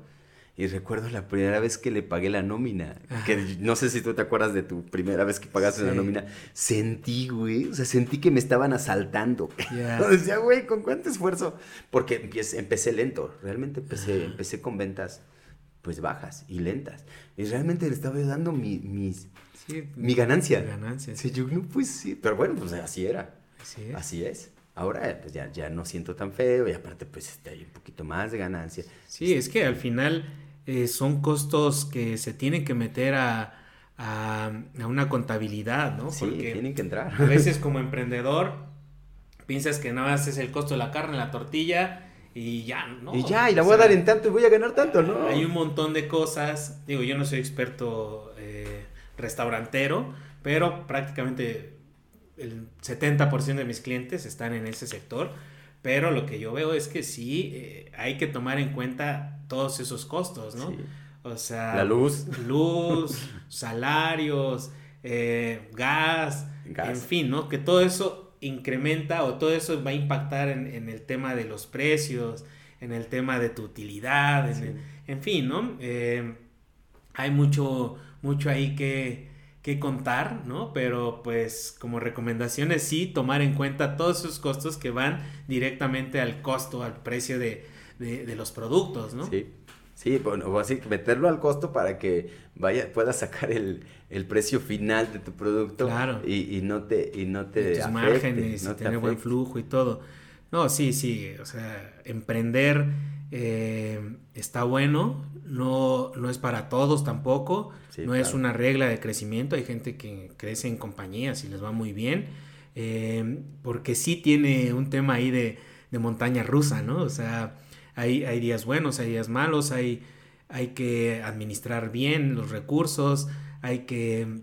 S2: y recuerdo la primera vez que le pagué la nómina, que no sé si tú te acuerdas de tu primera vez que pagaste la nómina, sentí, güey, o sea, sentí que me estaban asaltando. decía, güey, ¿con cuánto esfuerzo? Porque empecé, empecé lento, realmente empecé, empecé con ventas pues bajas y lentas. Y realmente le estaba dando mi, mis, mi ganancia.
S1: ganancia.
S2: Sí, yo no, pues sí, pero bueno, pues así era. Así es. Así es ahora pues ya, ya no siento tan feo y aparte pues este, hay un poquito más de ganancia.
S1: Sí, es que al final eh, son costos que se tienen que meter a, a, una contabilidad, ¿no?
S2: Sí, tienen que entrar.
S1: A veces como emprendedor piensas que nada más es el costo de la carne, la tortilla y ya, ¿no?
S2: Y ya, y la voy a dar en tanto y voy a ganar tanto, ¿no?
S1: Hay un montón de cosas, digo, yo no soy experto eh, restaurantero, pero prácticamente el 70% de mis clientes están en ese sector, pero lo que yo veo es que sí eh, hay que tomar en cuenta todos esos costos, ¿no? O sea,
S2: la luz,
S1: luz, salarios, eh, gas, en fin, ¿no? Que todo eso incrementa o todo eso va a impactar en, el tema de los precios, en el tema de tu utilidad, en, fin, ¿no? Eh, hay mucho, mucho ahí que, que contar, ¿no? Pero pues como recomendaciones sí tomar en cuenta todos esos costos que van directamente al costo, al precio de, de, los productos, ¿no?
S2: Sí. Sí, bueno, así meterlo al costo para que vaya, puedas sacar el, el precio final de tu producto
S1: claro.
S2: y, y no te y no te
S1: y tus márgenes, y tener buen flujo y todo. No, sí, sí, o sea, emprender eh, está bueno, no, no es para todos tampoco, no es una regla de crecimiento, hay gente que crece en compañías y les va muy bien, eh, porque sí tiene un tema ahí de, de, montaña rusa, ¿no? O sea, hay, hay días buenos, hay días malos, hay, hay que administrar bien los recursos, hay que,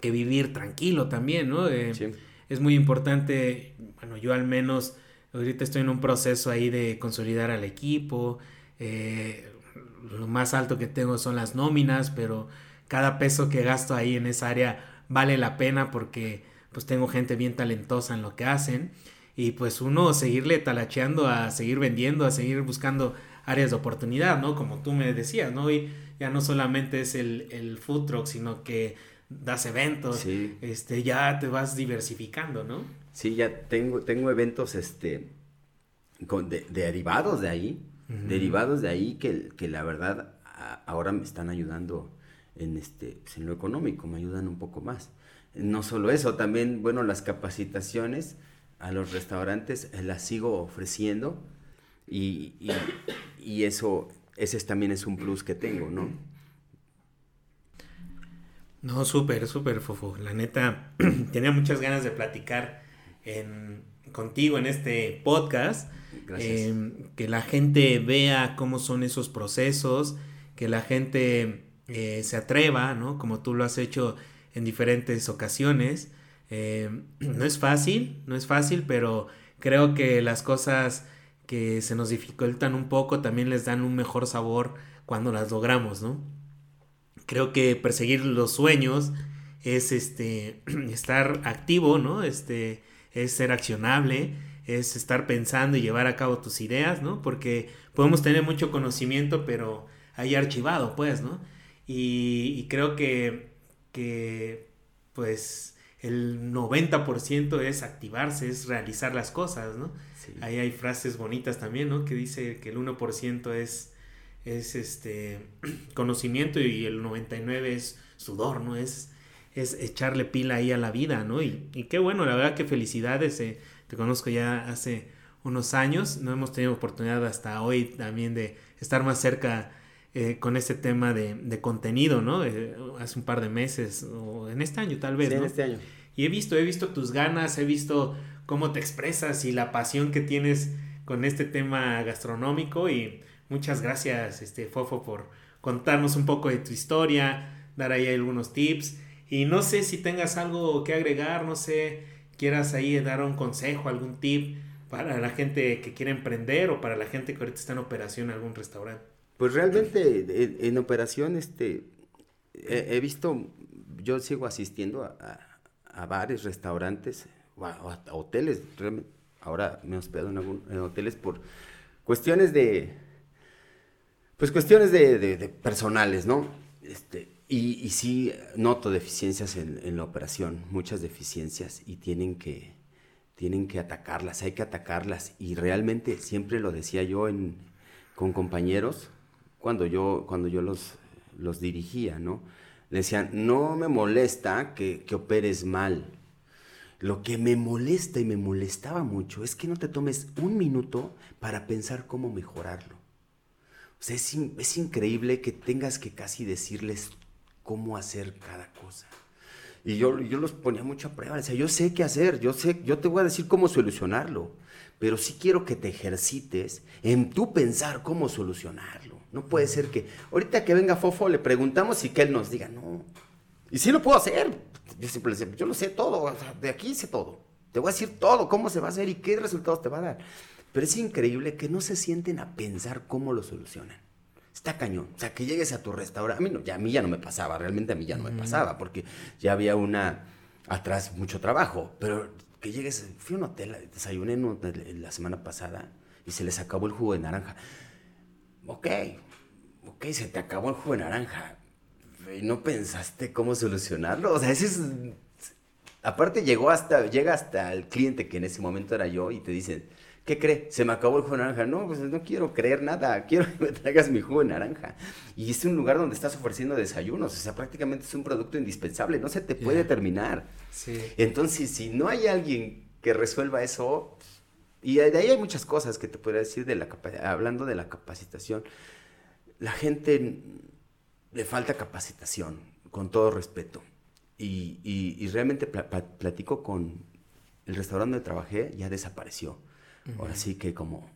S1: que vivir tranquilo también, ¿no? Eh, es muy importante, bueno, yo al menos Ahorita estoy en un proceso ahí de consolidar al equipo. Eh, lo más alto que tengo son las nóminas, pero cada peso que gasto ahí en esa área vale la pena porque pues tengo gente bien talentosa en lo que hacen. Y pues uno seguirle talacheando a seguir vendiendo, a seguir buscando áreas de oportunidad, ¿no? Como tú me decías, ¿no? Y ya no solamente es el, el food truck, sino que das eventos, este, ya te vas diversificando, ¿no?
S2: Sí, ya tengo, tengo eventos este, con, de, derivados de ahí, derivados de ahí que, que la verdad ahora me están ayudando en, este, pues, en lo económico, me ayudan un poco más. No solo eso, también, bueno, las capacitaciones a los restaurantes eh, las sigo ofreciendo y, y, y eso, ese también es un plus que tengo, ¿no?
S1: No, súper, súper, Fofo. La neta, tenía muchas ganas de platicar contigo en este podcast. Eh, que la gente vea cómo son esos procesos, que la gente eh, se atreva, ¿no? Como tú lo has hecho en diferentes ocasiones. Eh, no es fácil, no es fácil, pero creo que las cosas que se nos dificultan un poco también les dan un mejor sabor cuando las logramos, ¿no? Creo que perseguir los sueños es este estar activo, ¿no? Este es ser accionable, es estar pensando y llevar a cabo tus ideas, ¿no? Porque podemos tener mucho conocimiento, pero ahí archivado, pues, ¿no? Y, creo que, que, pues, el 90% es activarse, es realizar las cosas, ¿no? Ahí hay frases bonitas también, ¿no? Que dice que el 1% es, es este conocimiento y el 99% es sudor, ¿no? Es es echarle pila ahí a la vida, ¿no? Y, y qué bueno, la verdad que felicidades, eh, te conozco ya hace unos años, no hemos tenido oportunidad hasta hoy también de estar más cerca eh, con este tema de, contenido, ¿no? Eh, hace un par de meses, o en este año tal vez,
S2: sí,
S1: en
S2: este año.
S1: Y he visto, he visto tus ganas, he visto cómo te expresas y la pasión que tienes con este tema gastronómico y muchas gracias, este Fofo, por contarnos un poco de tu historia, dar ahí algunos tips y no sé si tengas algo que agregar, no sé, quieras ahí dar un consejo, algún tip para la gente que quiere emprender o para la gente que ahorita está en operación en algún restaurante.
S2: Pues realmente en, operación este, he, visto, yo sigo asistiendo a, a, bares, restaurantes, o a, hoteles, ahora me hospedo en, algún, hoteles por cuestiones de, pues cuestiones de personales, ¿no? Este, y, sí noto deficiencias en, la operación, muchas deficiencias, y tienen que, tienen que atacarlas, hay que atacarlas. Y realmente siempre lo decía yo con compañeros cuando yo, cuando yo los, los dirigía, ¿no? Decían, no me molesta que, que operes mal. Lo que me molesta y me molestaba mucho es que no te tomes un minuto para pensar cómo mejorarlo. O sea, es, es increíble que tengas que casi decirles cómo hacer cada cosa. Y yo, yo los ponía mucho a prueba, decía, yo sé qué hacer, yo sé, yo te voy a decir cómo solucionarlo, pero sí quiero que te ejercites en tú pensar cómo solucionarlo. No puede ser que ahorita que venga Fofo le preguntamos y que él nos diga, no. Y sí lo puedo hacer. Yo siempre le decía, yo lo sé todo, de aquí sé todo. Te voy a decir todo, cómo se va a hacer y qué resultados te va a dar. Pero es increíble que no se sienten a pensar cómo lo solucionan está cañón. O sea, que llegues a tu restaurante. A mí, no, ya, a mí ya no me pasaba, realmente a mí ya no me pasaba, porque ya había una. atrás mucho trabajo. Pero que llegues. Fui a un hotel, desayuné en la semana pasada y se les acabó el jugo de naranja. Ok, ok, se te acabó el jugo de naranja. ¿Y no pensaste cómo solucionarlo? O sea, ese es... Aparte llegó hasta, llega hasta el cliente que en ese momento era yo y te dicen, ¿qué cree? Se me acabó el jugo de naranja. No, pues no quiero creer nada, quiero que me traigas mi jugo de naranja. Y es un lugar donde estás ofreciendo desayunos, o sea, prácticamente es un producto indispensable, no se te puede terminar. Sí. Entonces, si no hay alguien que resuelva eso, y de ahí hay muchas cosas que te podría decir de la hablando de la capacitación. La gente le falta capacitación, con todo respeto. Y, y, realmente platico con el restaurante donde trabajé, ya desapareció. Ahora sí que como,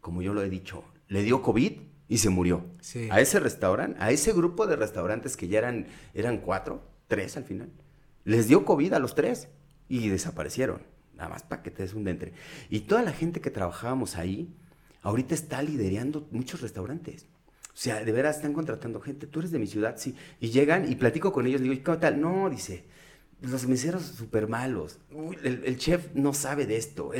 S2: como yo lo he dicho, le dio COVID y se murió. A ese restaurante, a ese grupo de restaurantes que ya eran, eran cuatro, tres al final, les dio COVID a los tres y desaparecieron. Nada más para que te des un dentre. Y toda la gente que trabajábamos ahí, ahorita está liderando muchos restaurantes. O sea, de veras están contratando gente. Tú eres de mi ciudad, sí. Y llegan y platico con ellos. Digo, ¿cómo tal? No, dice, los meseros súper malos. el, chef no sabe de esto.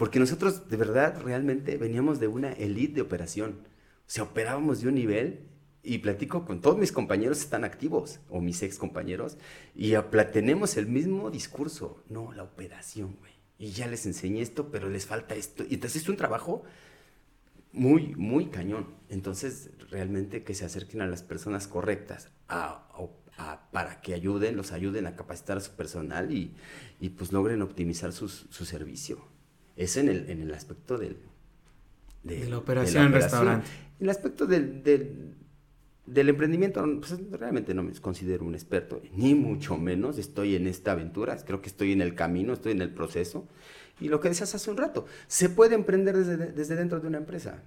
S2: Porque nosotros, de verdad, realmente veníamos de una elite de operación. O sea, operábamos de un nivel y platico con todos mis compañeros están activos o mis ex compañeros y tenemos el mismo discurso. No, la operación, güey. Y ya les enseñé esto, pero les falta esto. Y entonces es un trabajo muy, muy cañón. Entonces, realmente que se acerquen a las personas correctas para que ayuden, los ayuden a capacitar a su personal y, pues logren optimizar su servicio. Es en el, en el aspecto del,
S1: de, la operación en restaurante.
S2: En el aspecto del, del, emprendimiento, pues, realmente no me considero un experto, ni mucho menos estoy en esta aventura, creo que estoy en el camino, estoy en el proceso. Y lo que decías hace un rato, se puede emprender desde, dentro de una empresa.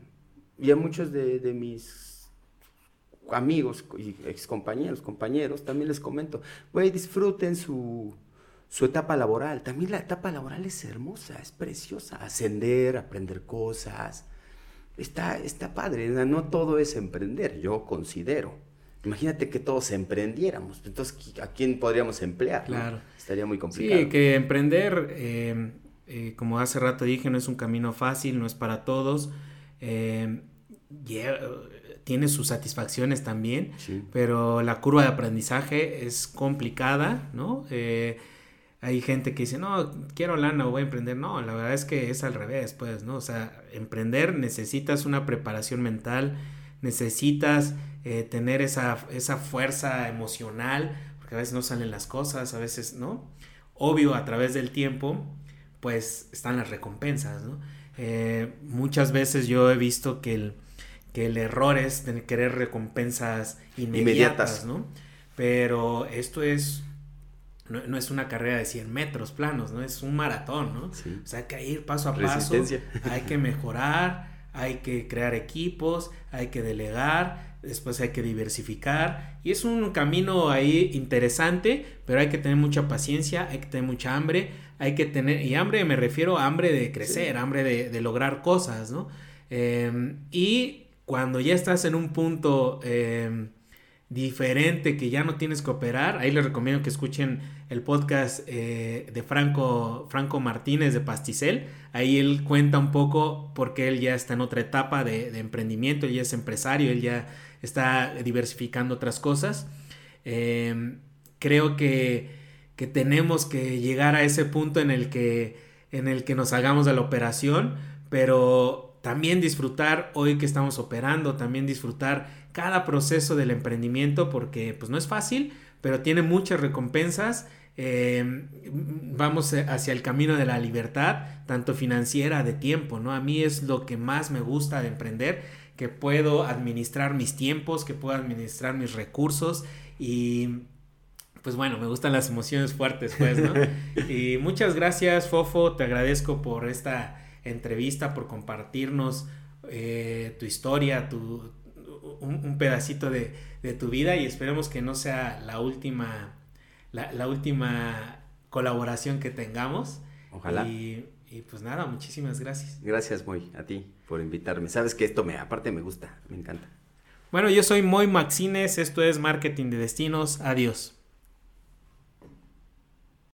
S2: Y a muchos de, mis amigos y ex compañeros, compañeros, también les comento, güey, disfruten su, su etapa laboral. También la etapa laboral es hermosa, es preciosa. Ascender, aprender cosas. Está, está padre. No todo es emprender, yo considero. Imagínate que todos emprendiéramos. Entonces, ¿a quién podríamos emplear? Claro. Estaría muy complicado.
S1: Sí, que emprender eh, eh, como hace rato dije, no es un camino fácil, no es para todos. Eh, tiene sus satisfacciones también, pero la curva de aprendizaje es complicada, ¿no? Eh, hay gente que dice, no, quiero lana o voy a emprender. No, la verdad es que es al revés, pues, ¿no? O sea, emprender necesitas una preparación mental, necesitas tener esa, esa fuerza emocional, porque a veces no salen las cosas, a veces, ¿no? Obvio, a través del tiempo pues están las recompensas, ¿no? Eh, muchas veces yo he visto que el, que el error es tener querer recompensas inmediatas, ¿no? Pero esto es, no, es una carrera de 100 metros planos, ¿no? Es un maratón, ¿no? O sea, hay que ir paso a paso, hay que mejorar, hay que crear equipos, hay que delegar, después hay que diversificar y es un camino ahí interesante, pero hay que tener mucha paciencia, hay que tener mucha hambre, hay que tener, y hambre me refiero a hambre de crecer, hambre de, lograr cosas, ¿no? Em, y cuando ya estás en un punto em, diferente que ya no tienes que operar, ahí les recomiendo que escuchen el podcast eh, de Franco, Franco Martínez de Pasticel, ahí él cuenta un poco porque él ya está en otra etapa de, emprendimiento, él ya es empresario, él ya está diversificando otras cosas. Em, creo que, que, tenemos que llegar a ese punto en el que, en el que nos hagamos de la operación, pero también disfrutar hoy que estamos operando, también disfrutar cada proceso del emprendimiento porque pues no es fácil, pero tiene muchas recompensas. Em, vamos hacia el camino de la libertad, tanto financiera, de tiempo, ¿no? A mí es lo que más me gusta de emprender que puedo administrar mis tiempos, que puedo administrar mis recursos y pues bueno, me gustan las emociones fuertes, pues, ¿no? y muchas gracias, Fofo, te agradezco por esta entrevista, por compartirnos eh, tu historia, tu, un, pedacito de, tu vida y esperemos que no sea la última, la, última colaboración que tengamos.
S2: Ojalá.
S1: Y, y pues nada, muchísimas gracias.
S2: Gracias, Moy, a ti por invitarme. Sabes que esto me, aparte me gusta, me encanta.
S1: Bueno, yo soy Moy Maxines, esto es Marketing de Destinos. Adiós.